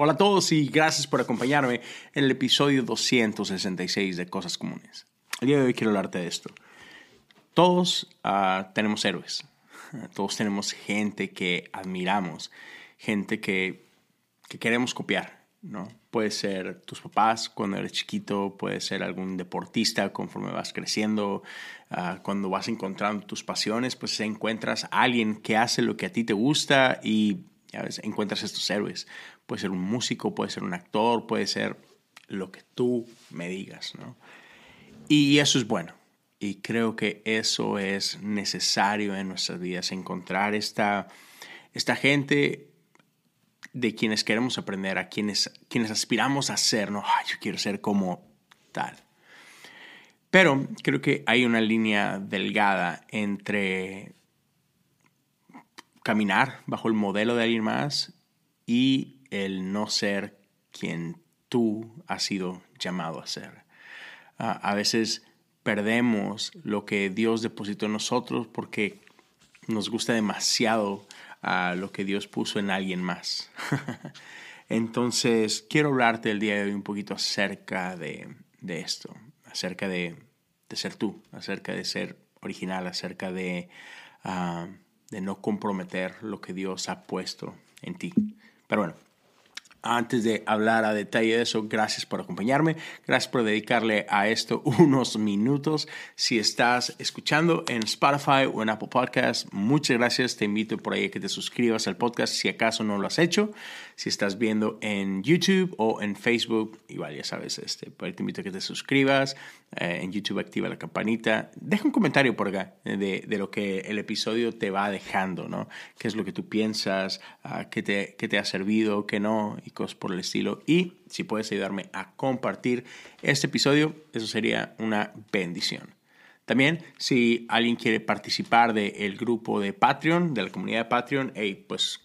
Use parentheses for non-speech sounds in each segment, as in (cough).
Hola a todos y gracias por acompañarme en el episodio 266 de Cosas Comunes. El día de hoy quiero hablarte de esto. Todos ah, tenemos héroes, (laughs) todos tenemos gente que admiramos, gente que, que queremos copiar, ¿no? Puede ser tus papás cuando eres chiquito, puede ser algún deportista conforme vas creciendo, ah, cuando vas encontrando tus pasiones, pues encuentras a alguien que hace lo que a ti te gusta y ya ves, encuentras estos héroes. Puede ser un músico, puede ser un actor, puede ser lo que tú me digas, ¿no? Y eso es bueno. Y creo que eso es necesario en nuestras vidas, encontrar esta, esta gente de quienes queremos aprender, a quienes, quienes aspiramos a ser, ¿no? yo quiero ser como tal. Pero creo que hay una línea delgada entre caminar bajo el modelo de alguien más y el no ser quien tú has sido llamado a ser. a veces perdemos lo que Dios depositó en nosotros porque nos gusta demasiado a lo que Dios puso en alguien más. (laughs) Entonces, quiero hablarte el día de hoy un poquito acerca de, esto, acerca de, ser tú, acerca de ser original, acerca de ah, de no comprometer lo que Dios ha puesto en ti. Pero bueno, antes de hablar a detalle de eso, gracias por acompañarme, gracias por dedicarle a esto (laughs) unos minutos. Si estás escuchando en Spotify o en Apple Podcasts, muchas gracias. Te invito por ahí a que te suscribas al podcast si acaso no lo has hecho. Si estás viendo en YouTube o en Facebook, igual ya sabes, este, te invito a que te suscribas. Eh, en YouTube activa la campanita. Deja un comentario por acá de, de, lo que el episodio te va dejando, ¿no? ¿Qué es lo que tú piensas? Uh, ¿qué, te, ¿Qué te ha servido? ¿Qué no? Y cosas por el estilo. Y si puedes ayudarme a compartir este episodio, eso sería una bendición. También, si alguien quiere participar del grupo de Patreon, de la comunidad de Patreon, hey, pues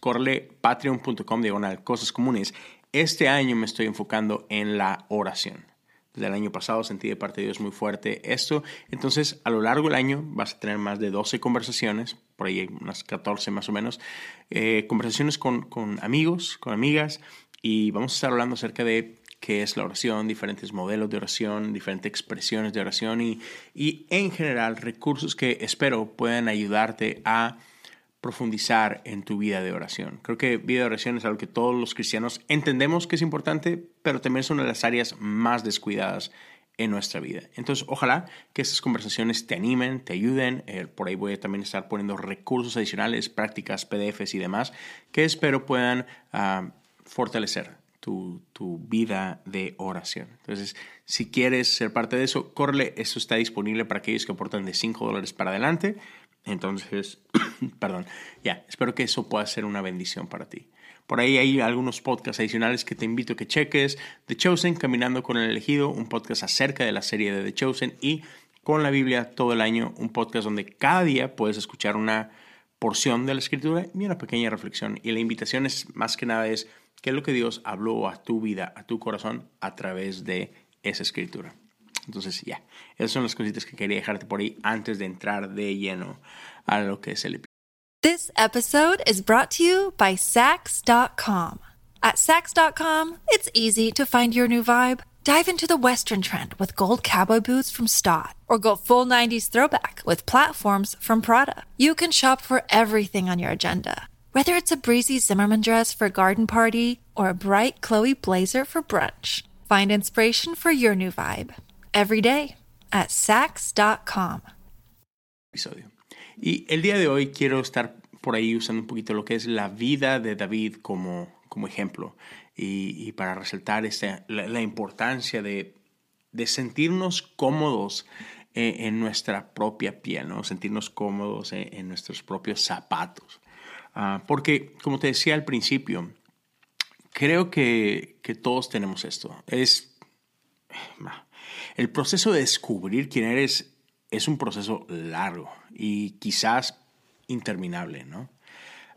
patreon.com diagonal cosas comunes. Este año me estoy enfocando en la oración. Desde el año pasado sentí de parte de Dios muy fuerte esto. Entonces, a lo largo del año vas a tener más de 12 conversaciones, por ahí unas 14 más o menos, eh, conversaciones con, con amigos, con amigas, y vamos a estar hablando acerca de qué es la oración, diferentes modelos de oración, diferentes expresiones de oración y, y en general recursos que espero puedan ayudarte a profundizar en tu vida de oración. Creo que vida de oración es algo que todos los cristianos entendemos que es importante, pero también es una de las áreas más descuidadas en nuestra vida. Entonces, ojalá que estas conversaciones te animen, te ayuden. Eh, por ahí voy a también estar poniendo recursos adicionales, prácticas, PDFs y demás, que espero puedan ah, fortalecer tu, vida de oración. Entonces, si quieres ser parte de eso, corre, eso está disponible para aquellos que aportan de 5 dólares para adelante. Entonces, (clears throat) perdón, ya, espero que eso pueda ser una bendición para ti. Por ahí hay algunos podcasts adicionales que te invito a que cheques. The Chosen, Caminando con el Elegido, un podcast acerca de la serie de The Chosen y con la Biblia todo el año, un podcast donde cada día puedes escuchar una porción de la escritura y una pequeña reflexión. Y la invitación es más que nada es qué es lo que Dios habló a tu vida, a tu corazón a través de esa escritura. Entonces, ya, esas son las cositas que quería dejarte por ahí antes de entrar de lleno a lo que es el. This episode is brought to you by Sax.com. At Sax.com, it's easy to find your new vibe. Dive into the Western trend with gold cowboy boots from Stott, or go full 90s throwback with platforms from Prada. You can shop for everything on your agenda Whether it's a breezy Zimmerman dress for a garden party or a bright Chloe blazer for brunch, find inspiration for your new vibe every day at sax.com. Episodio. Y el día de hoy quiero estar por ahí usando un poquito lo que es la vida de David como, como ejemplo y, y para resaltar esta, la, la importancia de, de sentirnos cómodos eh, en nuestra propia piel, ¿no? sentirnos cómodos en, en nuestros propios zapatos. Ah, porque, como te decía al principio, creo que, todos tenemos esto. Es. El proceso de descubrir quién eres es un proceso largo y quizás interminable, ¿no?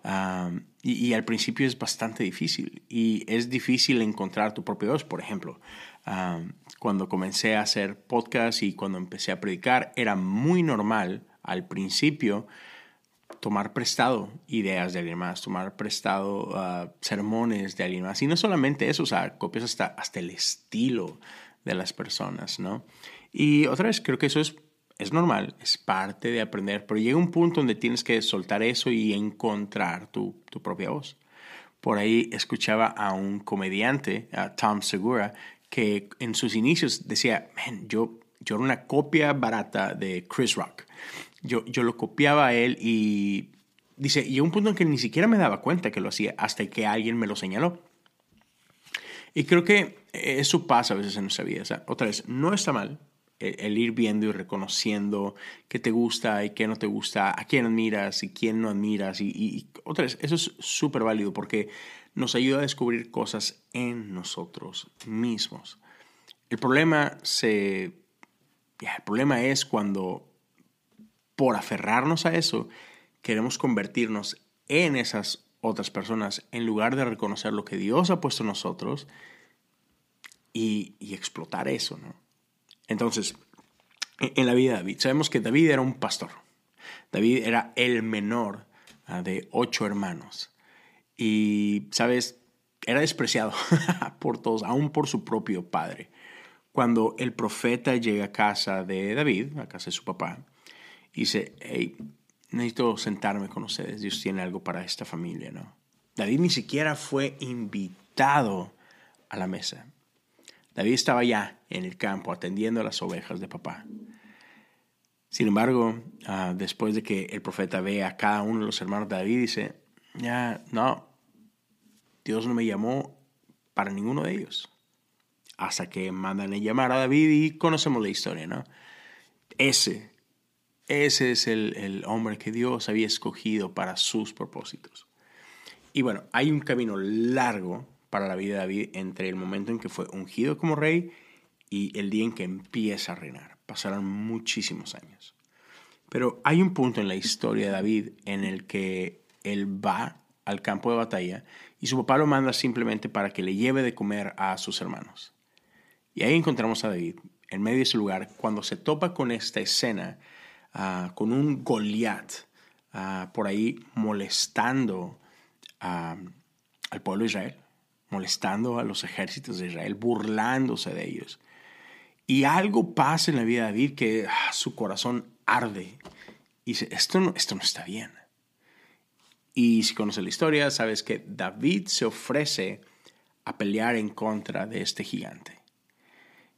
Ah, y, al principio es bastante difícil y es difícil encontrar tu propio voz. Por ejemplo, ah, cuando comencé a hacer podcast y cuando empecé a predicar, era muy normal al principio tomar prestado ideas de alguien más, tomar prestado uh, sermones de alguien más. Y no solamente eso, o sea, copias hasta, hasta el estilo de las personas, ¿no? Y otra vez, creo que eso es, es normal, es parte de aprender, pero llega un punto donde tienes que soltar eso y encontrar tu, tu propia voz. Por ahí escuchaba a un comediante, a Tom Segura, que en sus inicios decía, Man, yo, yo era una copia barata de Chris Rock. Yo, yo lo copiaba a él y dice, llegó un punto en que ni siquiera me daba cuenta que lo hacía hasta que alguien me lo señaló. Y creo que eso pasa a veces en nuestra vida. Otra vez, no está mal el, ir viendo y reconociendo qué te gusta y qué no te gusta, a quién admiras y quién no admiras. Y, y otra vez, eso es súper válido porque nos ayuda a descubrir cosas en nosotros mismos. El problema se... el problema es cuando por aferrarnos a eso, queremos convertirnos en esas otras personas en lugar de reconocer lo que Dios ha puesto en nosotros y, explotar eso, ¿no? Entonces, en la vida de David, sabemos que David era un pastor. David era el menor ah, de ocho hermanos. Y, ¿sabes? Era despreciado (laughs) por todos, aún por su propio padre. Cuando el profeta llega a casa de David, a casa de su papá, dice, hey, necesito sentarme con ustedes, Dios tiene algo para esta familia, ¿no? David ni siquiera fue invitado a la mesa. David estaba ya en el campo atendiendo a las ovejas de papá. Sin embargo, ah, después de que el profeta ve a cada uno de los hermanos de David, dice, ya, no, Dios no me llamó para ninguno de ellos. Hasta que mandan a llamar a David y conocemos la historia, ¿no? Ese ese es el, hombre que Dios había escogido para sus propósitos. Y bueno, hay un camino largo para la vida de David entre el momento en que fue ungido como rey y el día en que empieza a reinar. Pasaron muchísimos años. Pero hay un punto en la historia de David en el que él va al campo de batalla y su papá lo manda simplemente para que le lleve de comer a sus hermanos. Y ahí encontramos a David, en medio de ese lugar, cuando se topa con esta escena Ah, con un Goliat ah, por ahí molestando al pueblo de Israel, molestando a los ejércitos de Israel, burlándose de ellos. Y algo pasa en la vida de David que ah, su corazón arde y dice, esto no, esto no está bien. Y si conoces la historia, sabes que David se ofrece a pelear en contra de este gigante.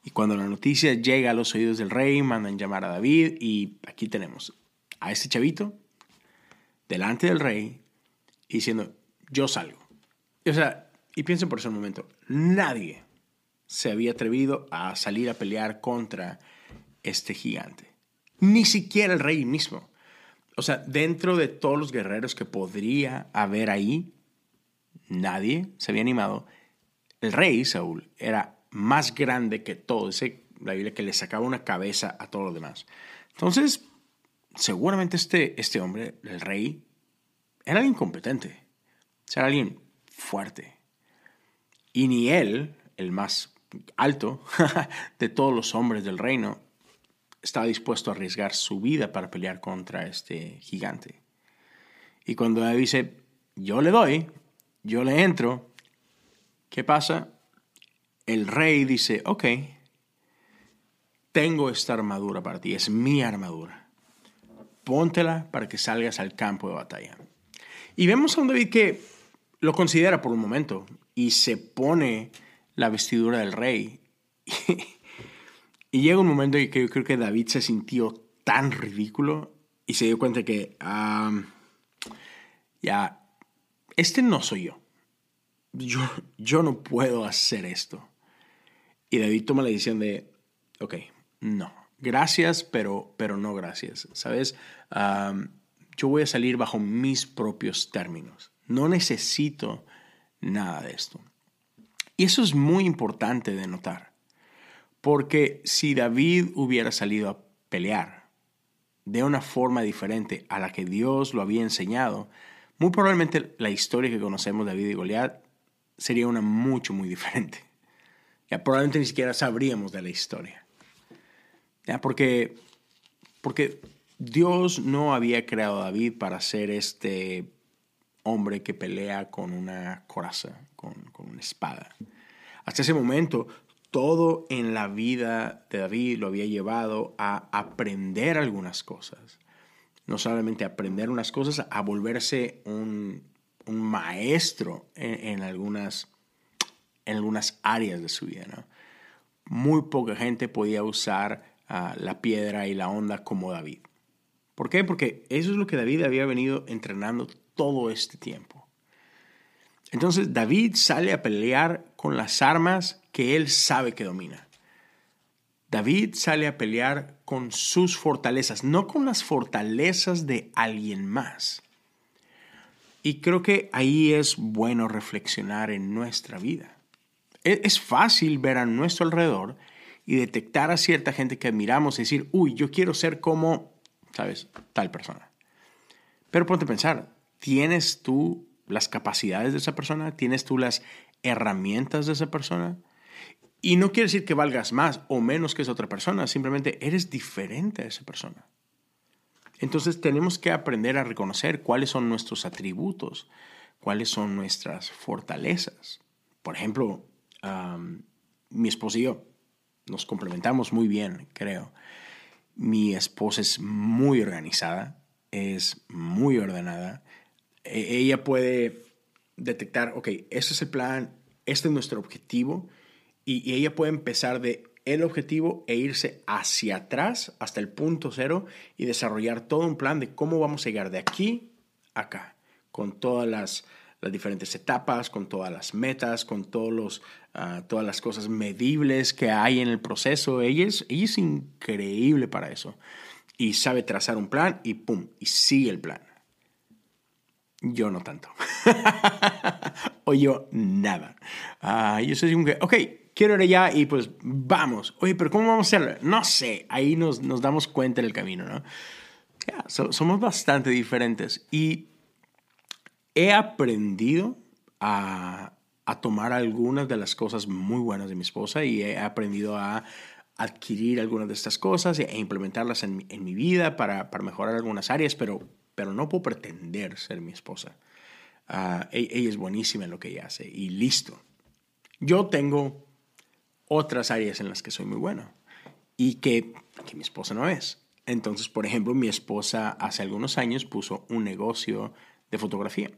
Y cuando la noticia llega a los oídos del rey, mandan llamar a David y aquí tenemos a este chavito delante del rey diciendo, yo salgo. o sea, y piensen por ese momento, nadie se había atrevido a salir a pelear contra este gigante. Ni siquiera el rey mismo. O sea, dentro de todos los guerreros que podría haber ahí, nadie se había animado. El rey Saúl era más grande que todo. ese la Biblia que le sacaba una cabeza a todos los demás. Entonces, seguramente este, este hombre, el rey, era alguien competente. Era alguien fuerte. Y ni él, el más alto (laughs) de todos los hombres del reino, estaba dispuesto a arriesgar su vida para pelear contra este gigante. Y cuando David dice, yo le doy, yo le entro, ¿qué pasa? El rey dice, ok, tengo esta armadura para ti, es mi armadura. Póntela para que salgas al campo de batalla. Y vemos a un David que lo considera por un momento y se pone la vestidura del rey. (laughs) y llega un momento en que yo creo que David se sintió tan ridículo y se dio cuenta que, ya, este no soy yo. Yo, yo no puedo hacer esto. Y David toma la decisión de, ok, no, gracias, pero, pero no gracias. ¿Sabes? yo voy a salir bajo mis propios términos. No necesito nada de esto. Y eso es muy importante de notar. Porque si David hubiera salido a pelear de una forma diferente a la que Dios lo había enseñado, muy probablemente la historia que conocemos de David y Goliat sería una mucho, muy diferente. Ya probablemente ni siquiera sabríamos de la historia. ¿Ya? Porque, porque Dios no había creado a David para ser este hombre que pelea con una coraza, con, con una espada. Hasta ese momento, todo en la vida de David lo había llevado a aprender algunas cosas. No solamente aprender unas cosas, a volverse un, un maestro en, algunas, en algunas áreas de su vida. Muy poca gente podía usar uh, la piedra y la onda como David. ¿Por qué? Porque eso es lo que David había venido entrenando todo este tiempo. Entonces David sale a pelear con las armas que él sabe que domina. David sale a pelear con sus fortalezas, no con las fortalezas de alguien más. Y creo que ahí es bueno reflexionar en nuestra vida. Es fácil ver a nuestro alrededor y detectar a cierta gente que admiramos y decir, uy, yo quiero ser como, sabes, tal persona. Pero ponte a pensar, ¿tienes tú las capacidades de esa persona? ¿Tienes tú las herramientas de esa persona? Y no quiere decir que valgas más o menos que esa otra persona, simplemente eres diferente a esa persona. Entonces tenemos que aprender a reconocer cuáles son nuestros atributos, cuáles son nuestras fortalezas. Por ejemplo, mi esposa y yo nos complementamos muy bien, creo. Mi esposa es muy organizada, es muy ordenada. E, ella puede detectar, ok, este es el plan, este es nuestro objetivo, y, y ella puede empezar de el objetivo e irse hacia atrás hasta el punto cero y desarrollar todo un plan de cómo vamos a llegar de aquí a acá, con todas las, las diferentes etapas, con todas las metas, con todos los, ah, todas las cosas medibles que hay en el proceso. Ella es, ella es increíble para eso. Y sabe trazar un plan y pum, y sigue el plan. Yo no tanto. (laughs) o yo nada. Uh, yo soy un que, ok, quiero ir allá y pues vamos. Oye, pero ¿cómo vamos a hacerlo? No sé, ahí nos, nos damos cuenta en el camino, ¿no? somos bastante diferentes y he aprendido a, tomar algunas de las cosas muy buenas de mi esposa y he aprendido a adquirir algunas de estas cosas e implementarlas en, en mi vida para, mejorar algunas áreas, pero, pero no puedo pretender ser mi esposa. Uh, ella es buenísima en lo que ella hace y listo. Yo tengo otras áreas en las que soy muy bueno y que, que mi esposa no es. Entonces, por ejemplo, mi esposa hace algunos años puso un negocio de fotografía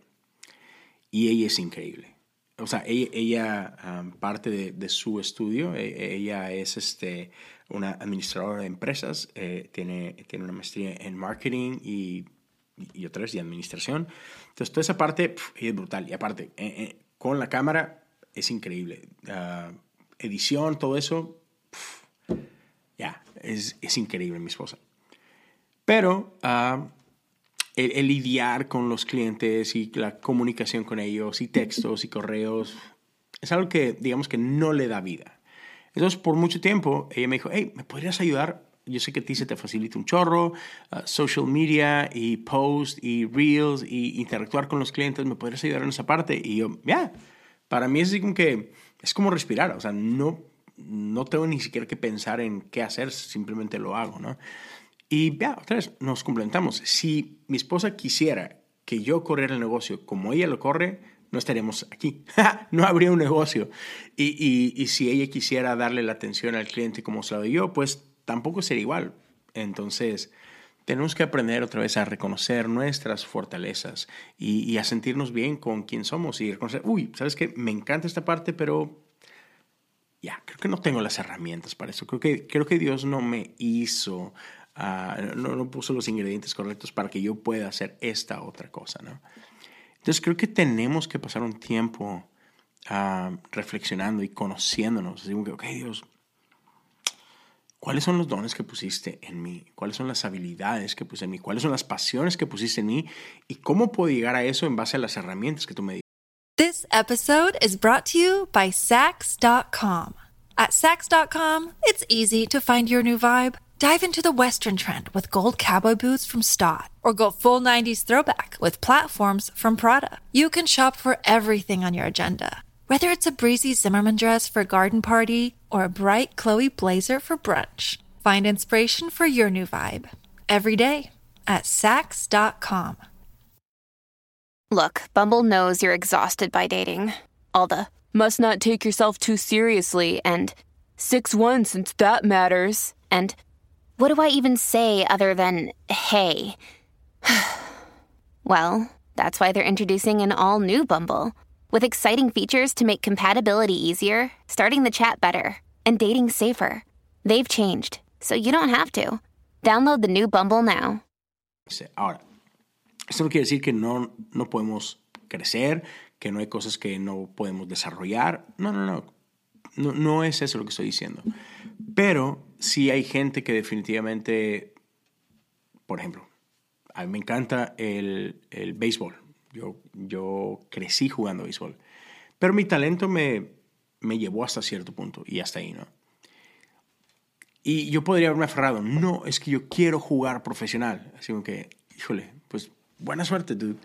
y ella es increíble. O sea, ella, parte de, su estudio, e, ella es este, una administradora de empresas, eh, tiene, tiene una maestría en marketing y, y otra vez de administración. Entonces, toda esa parte es brutal. Y aparte, eh, eh, con la cámara es increíble. Uh, edición, todo eso, ya, es, es, increíble mi esposa. Pero uh, el, lidiar con los clientes y la comunicación con ellos y textos y correos es algo que digamos que no le da vida. Entonces por mucho tiempo ella me dijo, hey, ¿me podrías ayudar? Yo sé que a ti se te facilita un chorro, uh, social media y post y reels y interactuar con los clientes, ¿me podrías ayudar en esa parte? Y yo, ya, para mí es así como que es como respirar, o sea, no, no tengo ni siquiera que pensar en qué hacer, simplemente lo hago, ¿no? Y ya, otra vez, nos complementamos. Si mi esposa quisiera que yo corriera el negocio como ella lo corre, no estaríamos aquí. (laughs) no habría un negocio. Y, y, y, si ella quisiera darle la atención al cliente como se lo doy yo, pues tampoco sería igual. Entonces, tenemos que aprender otra vez a reconocer nuestras fortalezas y, y, a sentirnos bien con quien somos y reconocer, uy, ¿sabes qué? Me encanta esta parte, pero ya, creo que no tengo las herramientas para eso. Creo que, creo que Dios no me hizo No, no, puso los ingredientes correctos para que yo pueda hacer esta otra cosa, ¿no? Entonces creo que tenemos que pasar un tiempo uh, reflexionando y conociéndonos. Digo que, ok, Dios, ¿cuáles son los dones que pusiste en mí? ¿Cuáles son las habilidades que puse en mí? ¿Cuáles son las pasiones que pusiste en mí? ¿Y cómo puedo llegar a eso en base a las herramientas que tú me diste? This episode is brought to you by Sax.com. At Sax.com, it's easy to find your new vibe. Dive into the Western trend with gold cowboy boots from Stott, or go full 90s throwback with platforms from Prada. You can shop for everything on your agenda, whether it's a breezy Zimmerman dress for a garden party or a bright Chloe blazer for brunch. Find inspiration for your new vibe every day at Sax.com. Look, Bumble knows you're exhausted by dating. All the must not take yourself too seriously and 6 1 since that matters. And what do I even say other than hey? (sighs) well, that's why they're introducing an all new Bumble with exciting features to make compatibility easier, starting the chat better, and dating safer. They've changed, so you don't have to. Download the new Bumble now. Ahora, esto no quiere decir que no, no podemos crecer, que no hay cosas que no podemos desarrollar. No, no, no. No, no es eso lo que estoy diciendo. Pero sí hay gente que definitivamente, por ejemplo, a mí me encanta el, el béisbol. Yo, yo crecí jugando béisbol. Pero mi talento me, me llevó hasta cierto punto y hasta ahí, ¿no? Y yo podría haberme aferrado, no, es que yo quiero jugar profesional. Así que, híjole, pues buena suerte, dude.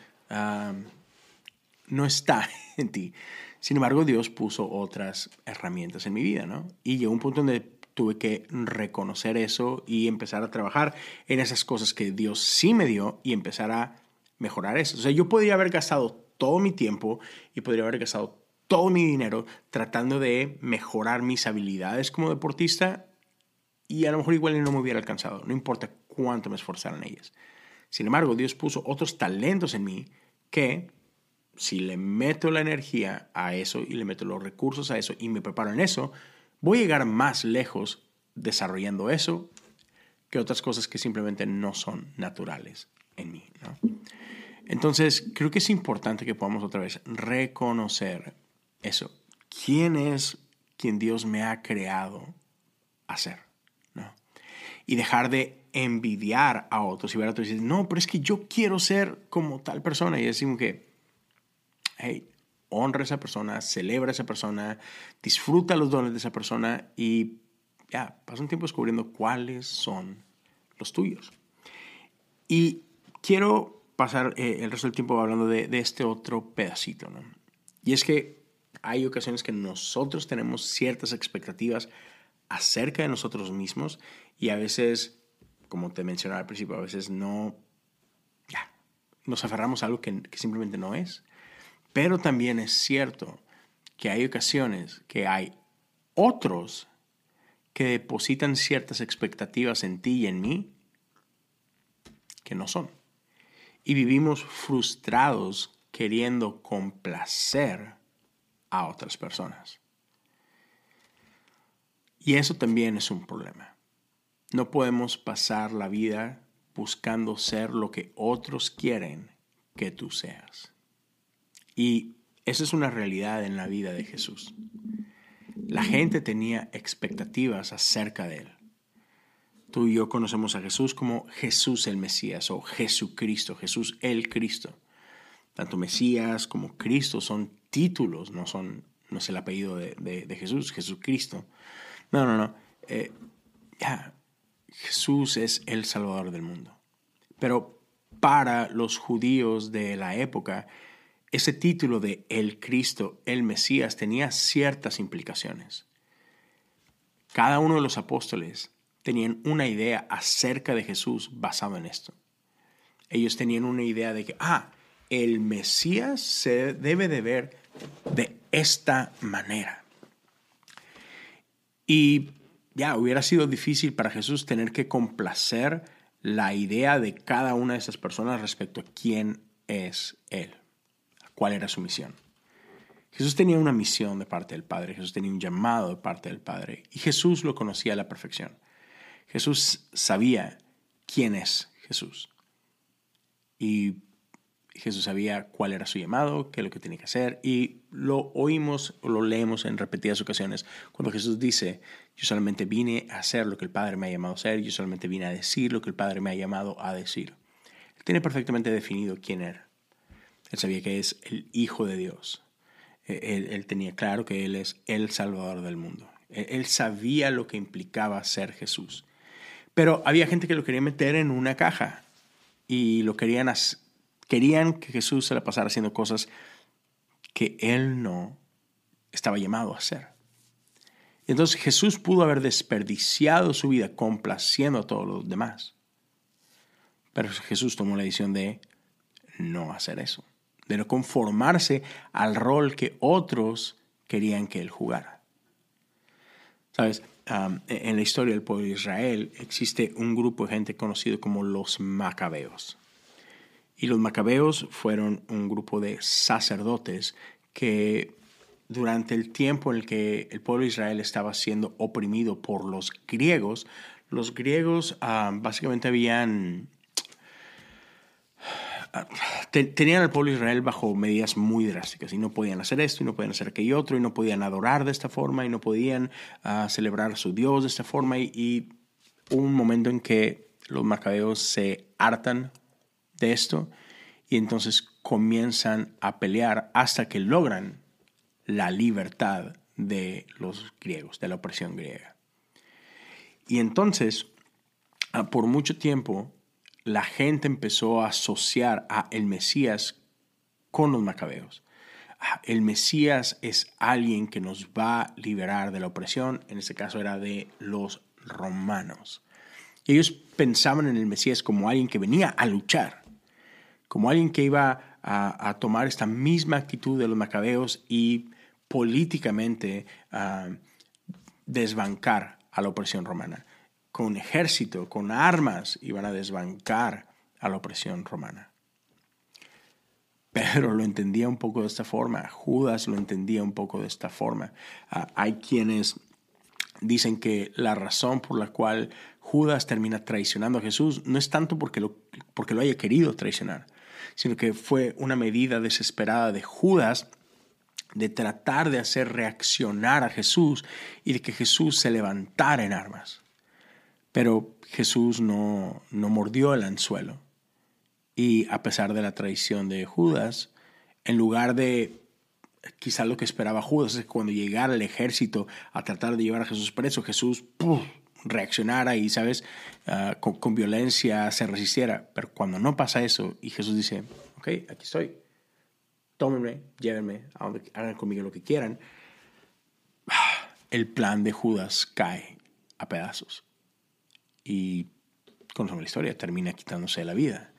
no está (laughs) en ti. Sin embargo, Dios puso otras herramientas en mi vida, ¿no? Y llegó un punto donde tuve que reconocer eso y empezar a trabajar en esas cosas que Dios sí me dio y empezar a mejorar eso. O sea, yo podría haber gastado todo mi tiempo y podría haber gastado todo mi dinero tratando de mejorar mis habilidades como deportista y a lo mejor igual no me hubiera alcanzado, no importa cuánto me esforzara en ellas. Sin embargo, Dios puso otros talentos en mí que si le meto la energía a eso y le meto los recursos a eso y me preparo en eso, voy a llegar más lejos desarrollando eso que otras cosas que simplemente no son naturales en mí. Entonces, creo que es importante que podamos otra vez reconocer eso. ¿Quién es quien Dios me ha creado a ser? Y dejar de envidiar a otros y ver a otros y decir, no, pero es que yo quiero ser como tal persona. Y decimos que, hey, honra a esa persona, celebra a esa persona, disfruta los dones de esa persona y ya, pasa un tiempo descubriendo cuáles son los tuyos. Y quiero pasar eh, el resto del tiempo hablando de, este otro pedacito, ¿no? Y es que hay ocasiones que nosotros tenemos ciertas expectativas acerca de nosotros mismos y a veces, como te mencionaba al principio, a veces no, ya, nos aferramos a algo que simplemente no es. Pero también es cierto que hay ocasiones que hay otros que depositan ciertas expectativas en ti y en mí que no son. Y vivimos frustrados queriendo complacer a otras personas. Y eso también es un problema. No podemos pasar la vida buscando ser lo que otros quieren que tú seas. Y eso es una realidad en la vida de Jesús. La gente tenía expectativas acerca de él. Tú y yo conocemos a Jesús como Jesús el Mesías o Jesucristo, Jesús el Cristo. Tanto Mesías como Cristo son títulos, no, son, no es el apellido de, de Jesús, Jesucristo. No, no, no. Eh, Jesús es el Salvador del mundo. Pero para los judíos de la época, ese título de el Cristo, el Mesías, tenía ciertas implicaciones. Cada uno de los apóstoles tenían una idea acerca de Jesús basado en esto. Ellos tenían una idea de que, ah, el Mesías se debe de ver de esta manera. Y ya hubiera sido difícil para Jesús tener que complacer la idea de cada una de esas personas respecto a quién es Él, cuál era su misión. Jesús tenía una misión de parte del Padre, Jesús tenía un llamado de parte del Padre y Jesús lo conocía a la perfección. Jesús sabía quién es Jesús. Y Jesús sabía cuál era su llamado, qué es lo que tenía que hacer, y lo oímos o lo leemos en repetidas ocasiones cuando Jesús dice, yo solamente vine a hacer lo que el Padre me ha llamado a hacer, yo solamente vine a decir lo que el Padre me ha llamado a decir. Él tiene perfectamente definido quién era. Él sabía que es el Hijo de Dios. E-, él, tenía claro que Él es el Salvador del mundo. Él, él sabía lo que implicaba ser Jesús. Pero había gente que lo quería meter en una caja y lo querían Querían que Jesús se la pasara haciendo cosas que él no estaba llamado a hacer. Entonces Jesús pudo haber desperdiciado su vida complaciendo a todos los demás. Pero Jesús tomó la decisión de no hacer eso, de no conformarse al rol que otros querían que él jugara. Sabes, en la historia del pueblo de Israel existe un grupo de gente conocido como los macabeos. Y los macabeos fueron un grupo de sacerdotes que durante el tiempo en el que el pueblo de Israel estaba siendo oprimido por los griegos, los griegos básicamente habían tenían al pueblo de Israel bajo medidas muy drásticas y no podían hacer esto y no podían hacer aquello otro y no podían adorar de esta forma y no podían ah, celebrar a su Dios de esta forma y, un momento en que los macabeos se hartan de esto y entonces comienzan a pelear hasta que logran la libertad de los griegos, de la opresión griega. Y entonces, ah, por mucho tiempo, la gente empezó a asociar a el Mesías con los macabeos. Ah, el Mesías es alguien que nos va a liberar de la opresión, en este caso era de los romanos. Ellos pensaban en el Mesías como alguien que venía a luchar, como alguien que iba a, tomar esta misma actitud de los macabeos y políticamente ah, desbancar a la opresión romana con ejército, con armas, iban a desbancar a la opresión romana. Pedro lo entendía un poco de esta forma, Judas lo entendía un poco de esta forma. Ah, hay quienes dicen que la razón por la cual Judas termina traicionando a Jesús no es tanto porque porque lo haya querido traicionar, sino que fue una medida desesperada de Judas de tratar de hacer reaccionar a Jesús y de que Jesús se levantara en armas. Pero Jesús no, no mordió el anzuelo. Y a pesar de la traición de Judas, en lugar de quizá lo que esperaba Judas es que cuando llegara el ejército a tratar de llevar a Jesús preso, Jesús reaccionara y, ¿sabes?, ah, con, violencia se resistiera. Pero cuando no pasa eso y Jesús dice, ok, aquí estoy, tómenme, llévenme, hagan conmigo lo que quieran, el plan de Judas cae a pedazos y conocemos la historia, termina quitándose la vida.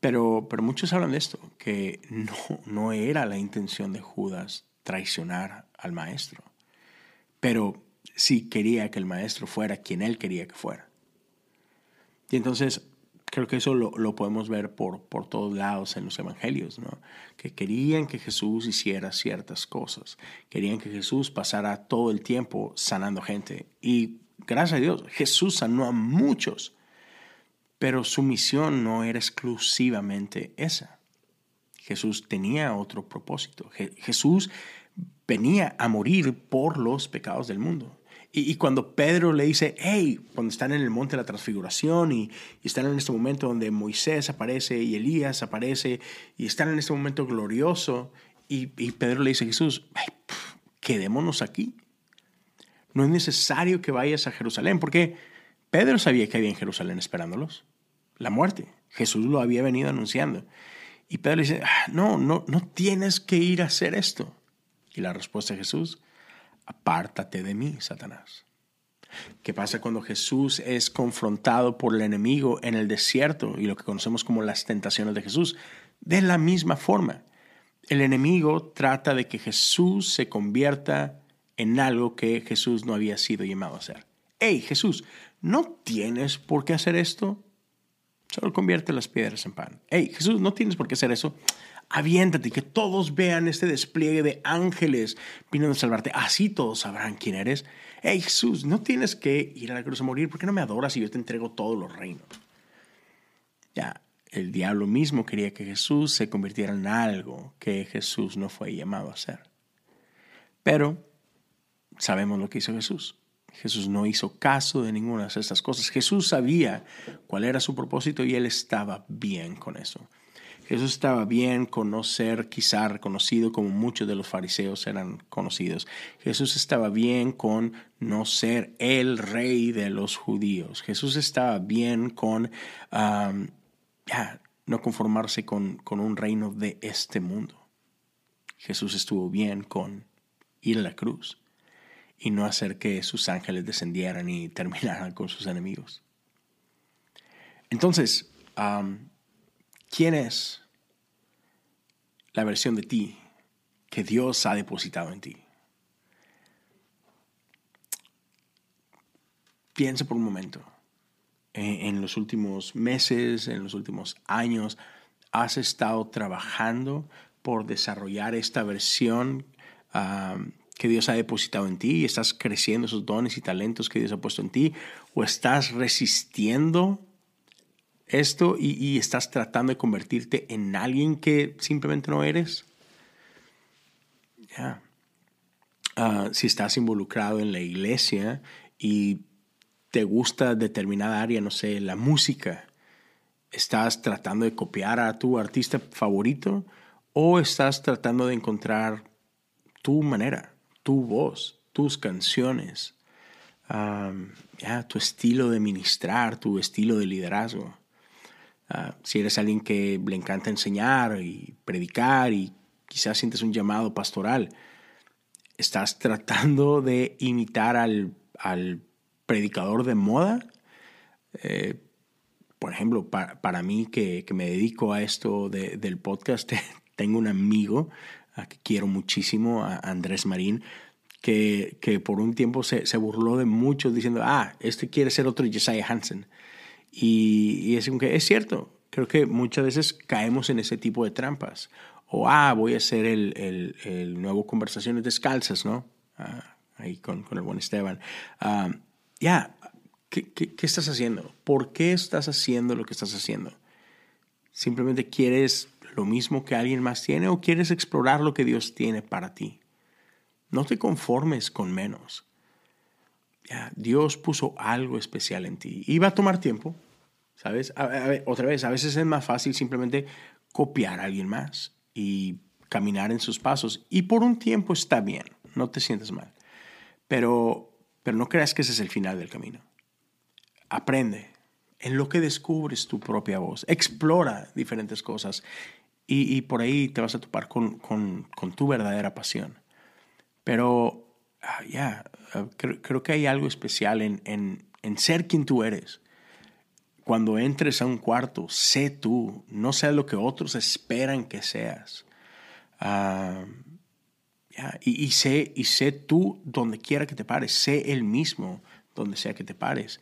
pero, pero muchos hablan de esto, que no, no era la intención de Judas traicionar al maestro, pero sí quería que el maestro fuera quien él quería que fuera. Y entonces creo que eso lo, lo, podemos ver por, por todos lados en los evangelios, ¿no? que querían que Jesús hiciera ciertas cosas, querían que Jesús pasara todo el tiempo sanando gente. Y gracias a Dios, Jesús sanó a muchos, pero su misión no era exclusivamente esa. Jesús tenía otro propósito. Jesús venía a morir por los pecados del mundo. Y, cuando Pedro le dice, hey, cuando están en el monte de la transfiguración y, están en este momento donde Moisés aparece y Elías aparece y están en este momento glorioso, y, Pedro le dice a Jesús, quedémonos aquí. No es necesario que vayas a Jerusalén, porque Pedro sabía que había en Jerusalén esperándolos. La muerte. Jesús lo había venido anunciando. Y Pedro le dice, ah, no, no, no tienes que ir a hacer esto. Y la respuesta de Jesús, apártate de mí, Satanás. ¿Qué pasa cuando Jesús es confrontado por el enemigo en el desierto y lo que conocemos como las tentaciones de Jesús? De la misma forma, el enemigo trata de que Jesús se convierta en algo que Jesús no había sido llamado a hacer. Hey, Jesús, ¿no tienes por qué hacer esto? Solo convierte las piedras en pan. Hey, Jesús, ¿no tienes por qué hacer eso? Aviéntate, que todos vean este despliegue de ángeles viniendo a salvarte. Así todos sabrán quién eres. Hey, Jesús, no tienes que ir a la cruz a morir. ¿Por qué no me adoras y yo te entrego todos los reinos? Ya, el diablo mismo quería que Jesús se convirtiera en algo que Jesús no fue llamado a hacer. Pero sabemos lo que hizo Jesús. Jesús no hizo caso de ninguna de estas cosas. Jesús sabía cuál era su propósito y él estaba bien con eso. Jesús estaba bien con no ser quizá reconocido como muchos de los fariseos eran conocidos. Jesús estaba bien con no ser el rey de los judíos. Jesús estaba bien con no conformarse con, con un reino de este mundo. Jesús estuvo bien con ir a la cruz y no hacer que sus ángeles descendieran y (laughs) terminaran con sus enemigos. Entonces, ¿quién es la versión de ti que Dios ha depositado en ti? Piensa por un momento. En, los últimos meses, en los últimos años, has estado trabajando por desarrollar esta versión que Dios ha depositado en ti y estás creciendo esos dones y talentos que Dios ha puesto en ti o estás resistiendo esto y, estás tratando de convertirte en alguien que simplemente no eres. Ah, si estás involucrado en la iglesia y te gusta determinada área, no sé, la música, ¿estás tratando de copiar a tu artista favorito o estás tratando de encontrar tu manera, tu voz, tus canciones, tu estilo de ministrar, tu estilo de liderazgo? Ah, si eres alguien que le encanta enseñar y predicar y quizás sientes un llamado pastoral, estás tratando de imitar al, predicador de moda. Eh, por ejemplo, para, mí que, me dedico a esto del podcast, (laughs) tengo un amigo a que quiero muchísimo, a Andrés Marín, que, que por un tiempo se, se, burló de muchos diciendo, ah, este quiere ser otro Josiah Hansen. Y, es, es cierto, creo que muchas veces caemos en ese tipo de trampas. O, ah, voy a hacer el, el, nuevo Conversaciones Descalzas, ¿no? Ah, ahí con, con, el buen Esteban. Ah, ya, ¿qué, ¿qué, qué, estás haciendo? ¿Por qué estás haciendo lo que estás haciendo? ¿Simplemente quieres lo mismo que alguien más tiene o quieres explorar lo que Dios tiene para ti? No te conformes con menos. Dios puso algo especial en ti y va a tomar tiempo, ¿Sabes? otra vez, a veces es más fácil simplemente copiar a alguien más y caminar en sus pasos. Y por un tiempo está bien, no te sientes mal. Pero, pero no creas que ese es el final del camino. Aprende en lo que descubres tu propia voz. Explora diferentes cosas y, por ahí te vas a topar con, tu verdadera pasión. Pero ah, ya, ah, creo, que hay algo especial en, ser quien tú eres cuando entres a un cuarto, sé tú, no sea lo que otros esperan que seas. Sé, y sé tú donde quiera que te pares, sé el mismo donde sea que te pares.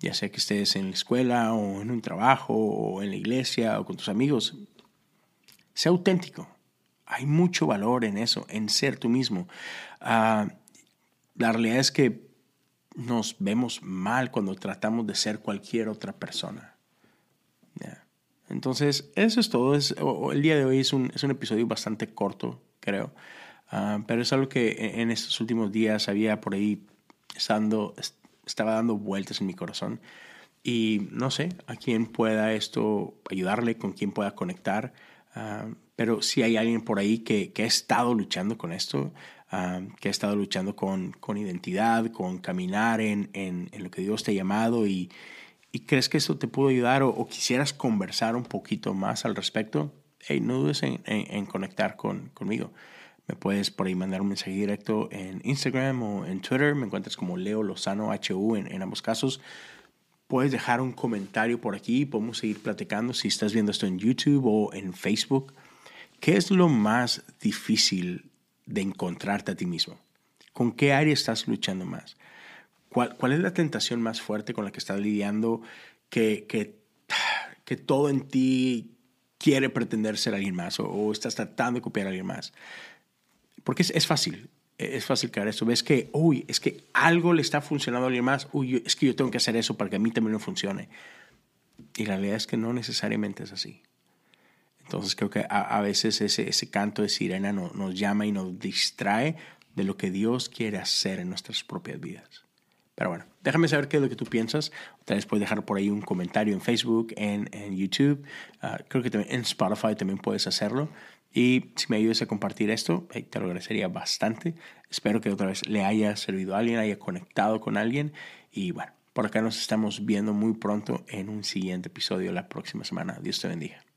Ya sea que estés en la escuela o en un trabajo o en la iglesia o con tus amigos. Sé auténtico. Hay mucho valor en eso, en ser tú mismo. Ah, la realidad es que nos vemos mal cuando tratamos de ser cualquier otra persona. Entonces, eso es todo. Es, el día de hoy es un, es un episodio bastante corto, creo. Ah, pero es algo que e, en estos últimos días había por ahí estando, estaba dando vueltas en mi corazón. Y no sé a quién pueda esto ayudarle, con quién pueda conectar. Ah, pero si hay alguien por ahí que, que ha estado luchando con esto, que ha estado luchando con, con identidad, con caminar en, en, lo que Dios te ha llamado y, y crees que eso te pudo ayudar o, quisieras conversar un poquito más al respecto, hey, no dudes en, en, conectar con, conmigo. Me puedes por ahí mandar un mensaje directo en Instagram o en Twitter. Me encuentras como Leo Lozano HU en, en ambos casos. Puedes dejar un comentario por aquí. Podemos seguir platicando si estás viendo esto en YouTube o en Facebook. ¿Qué es lo más difícil de encontrarte a ti mismo? ¿Con qué área estás luchando más? ¿Cuál, cuál es la tentación más fuerte con la que estás lidiando que, que, que todo en ti quiere pretender ser alguien más o, estás tratando de copiar a alguien más? Porque es, es fácil, es fácil caer eso. Ves que, uy, es que algo le está funcionando a alguien más, uy, es que yo tengo que hacer eso para que a mí también no funcione. Y la realidad es que no necesariamente es así. Entonces creo que a, veces ese, ese, canto de sirena nos llama y nos distrae de lo que Dios quiere hacer en nuestras propias vidas. Pero bueno, déjame saber qué es lo que tú piensas. Tal vez puedes dejar por ahí un comentario en Facebook, en, en YouTube. Ah, creo que también en Spotify también puedes hacerlo. Y si me ayudas a compartir esto, te lo agradecería bastante. Espero que otra vez le haya servido a alguien, haya conectado con alguien. Y bueno, por acá nos estamos viendo muy pronto en un siguiente episodio la próxima semana. Dios te bendiga.